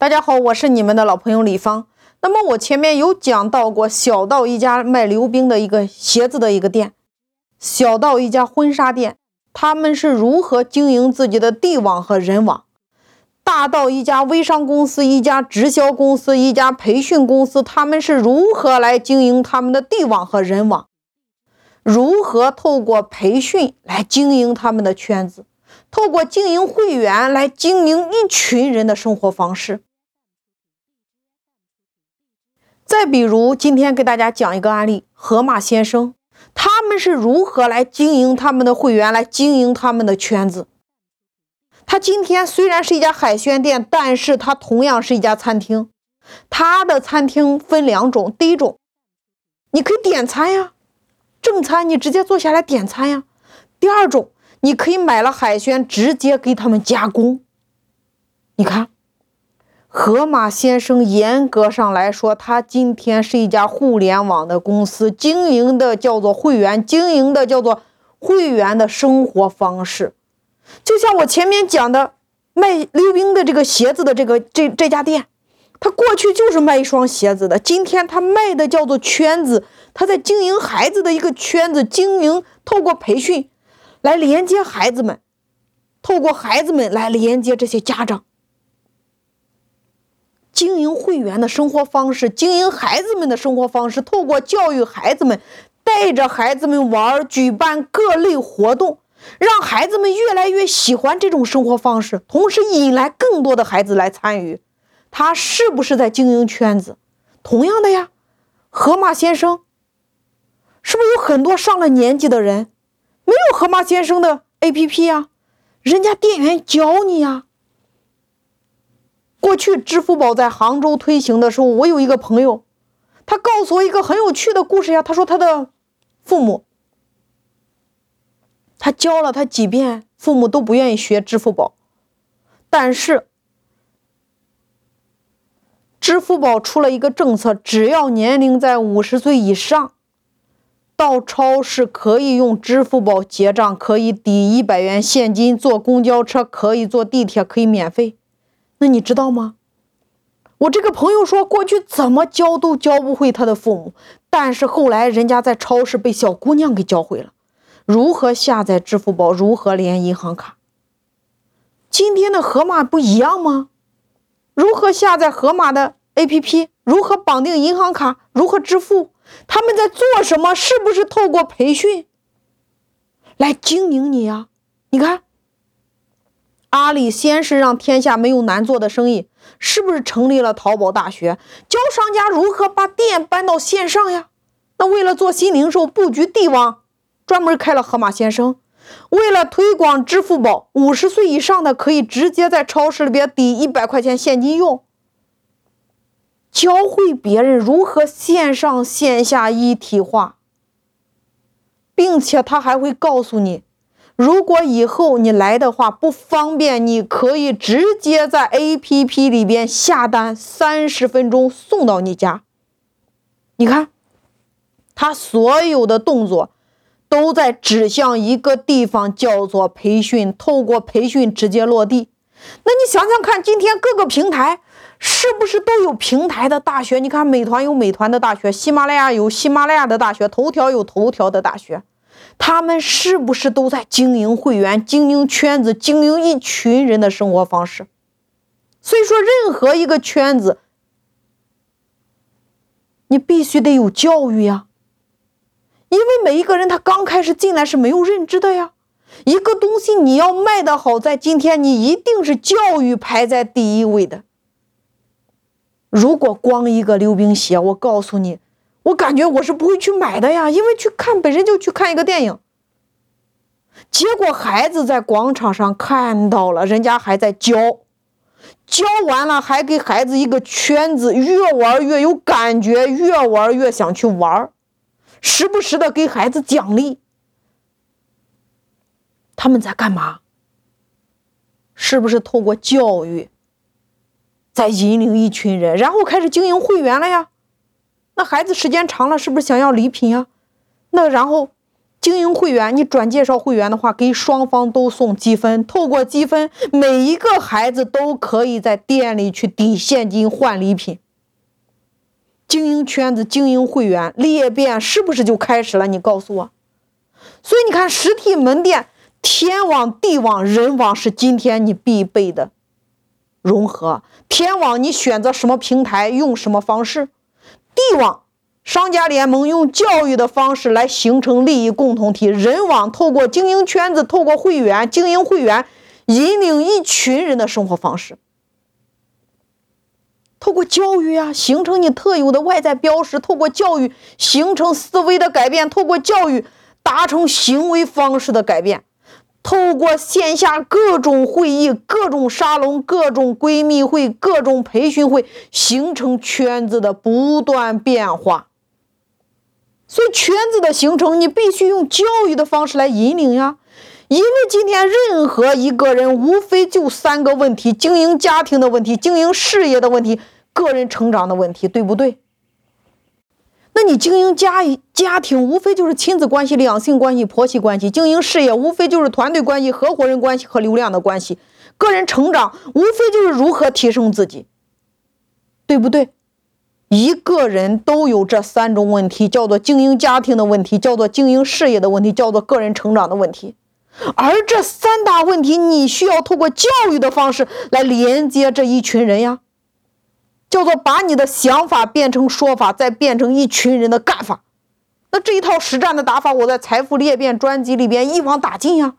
大家好，我是你们的老朋友李芳。那么我前面有讲到过，小到一家卖溜冰的一个鞋子的一个店，小到一家婚纱店，他们是如何经营自己的地网和人网；大到一家微商公司、一家直销公司、一家培训公司，他们是如何来经营他们的地网和人网，如何透过培训来经营他们的圈子，透过经营会员来经营一群人的生活方式。再比如，今天给大家讲一个案例：河马先生，他们是如何来经营他们的会员，来经营他们的圈子。他今天虽然是一家海鲜店，但是他同样是一家餐厅。他的餐厅分两种，第一种，你可以点餐呀，正餐你直接坐下来点餐呀；第二种，你可以买了海鲜直接给他们加工。你看。河马先生严格上来说，他今天是一家互联网的公司，经营的叫做会员，经营的叫做会员的生活方式。就像我前面讲的卖溜冰的这个鞋子的这个这这家店，他过去就是卖一双鞋子的，今天他卖的叫做圈子，他在经营孩子的一个圈子，经营透过培训来连接孩子们，透过孩子们来连接这些家长。经营会员的生活方式，经营孩子们的生活方式，透过教育孩子们，带着孩子们玩，举办各类活动，让孩子们越来越喜欢这种生活方式，同时引来更多的孩子来参与。他是不是在经营圈子？同样的呀，河马先生是不是有很多上了年纪的人没有河马先生的 APP 呀？人家店员教你呀。过去支付宝在杭州推行的时候，我有一个朋友，他告诉我一个很有趣的故事呀。他说他的父母，他教了他几遍，父母都不愿意学支付宝。但是支付宝出了一个政策，只要年龄在五十岁以上，到超市可以用支付宝结账，可以抵一百元现金，坐公交车可以坐地铁可以免费。那你知道吗？我这个朋友说，过去怎么教都教不会他的父母，但是后来人家在超市被小姑娘给教会了，如何下载支付宝，如何连银行卡。今天的盒马不一样吗？如何下载盒马的 APP，如何绑定银行卡，如何支付？他们在做什么？是不是透过培训来经营你呀？你看。阿里先是让天下没有难做的生意，是不是成立了淘宝大学，教商家如何把店搬到线上呀？那为了做新零售，布局地网，专门开了盒马先生。为了推广支付宝，五十岁以上的可以直接在超市里边抵一百块钱现金用。教会别人如何线上线下一体化，并且他还会告诉你。如果以后你来的话不方便，你可以直接在 APP 里边下单，三十分钟送到你家。你看，他所有的动作都在指向一个地方，叫做培训。透过培训直接落地。那你想想看，今天各个平台是不是都有平台的大学？你看，美团有美团的大学，喜马拉雅有喜马拉雅的大学，头条有头条的大学。他们是不是都在经营会员、经营圈子、经营一群人的生活方式？所以说，任何一个圈子，你必须得有教育呀。因为每一个人他刚开始进来是没有认知的呀。一个东西你要卖的好，在今天你一定是教育排在第一位的。如果光一个溜冰鞋，我告诉你。我感觉我是不会去买的呀，因为去看本身就去看一个电影。结果孩子在广场上看到了，人家还在教，教完了还给孩子一个圈子，越玩越有感觉，越玩越想去玩，时不时的给孩子奖励。他们在干嘛？是不是透过教育，在引领一群人，然后开始经营会员了呀？那孩子时间长了，是不是想要礼品呀？那然后经营会员，你转介绍会员的话，给双方都送积分。透过积分，每一个孩子都可以在店里去抵现金换礼品。经营圈子，经营会员，裂变是不是就开始了？你告诉我。所以你看，实体门店，天网、地网、人网是今天你必备的融合。天网，你选择什么平台，用什么方式；地网。商家联盟用教育的方式来形成利益共同体，人网透过经营圈子，透过会员经营会员，引领一群人的生活方式。透过教育啊，形成你特有的外在标识；透过教育形成思维的改变；透过教育达成行为方式的改变；透过线下各种会议、各种沙龙、各种闺蜜会、各种培训会，形成圈子的不断变化。所以圈子的形成，你必须用教育的方式来引领呀。因为今天任何一个人，无非就三个问题：经营家庭的问题、经营事业的问题、个人成长的问题，对不对？那你经营家家庭，无非就是亲子关系、两性关系、婆媳关系；经营事业，无非就是团队关系、合伙人关系和流量的关系；个人成长，无非就是如何提升自己，对不对？一个人都有这三种问题，叫做经营家庭的问题，叫做经营事业的问题，叫做个人成长的问题。而这三大问题，你需要通过教育的方式来连接这一群人呀，叫做把你的想法变成说法，再变成一群人的干法。那这一套实战的打法，我在财富裂变专辑里边一网打尽呀。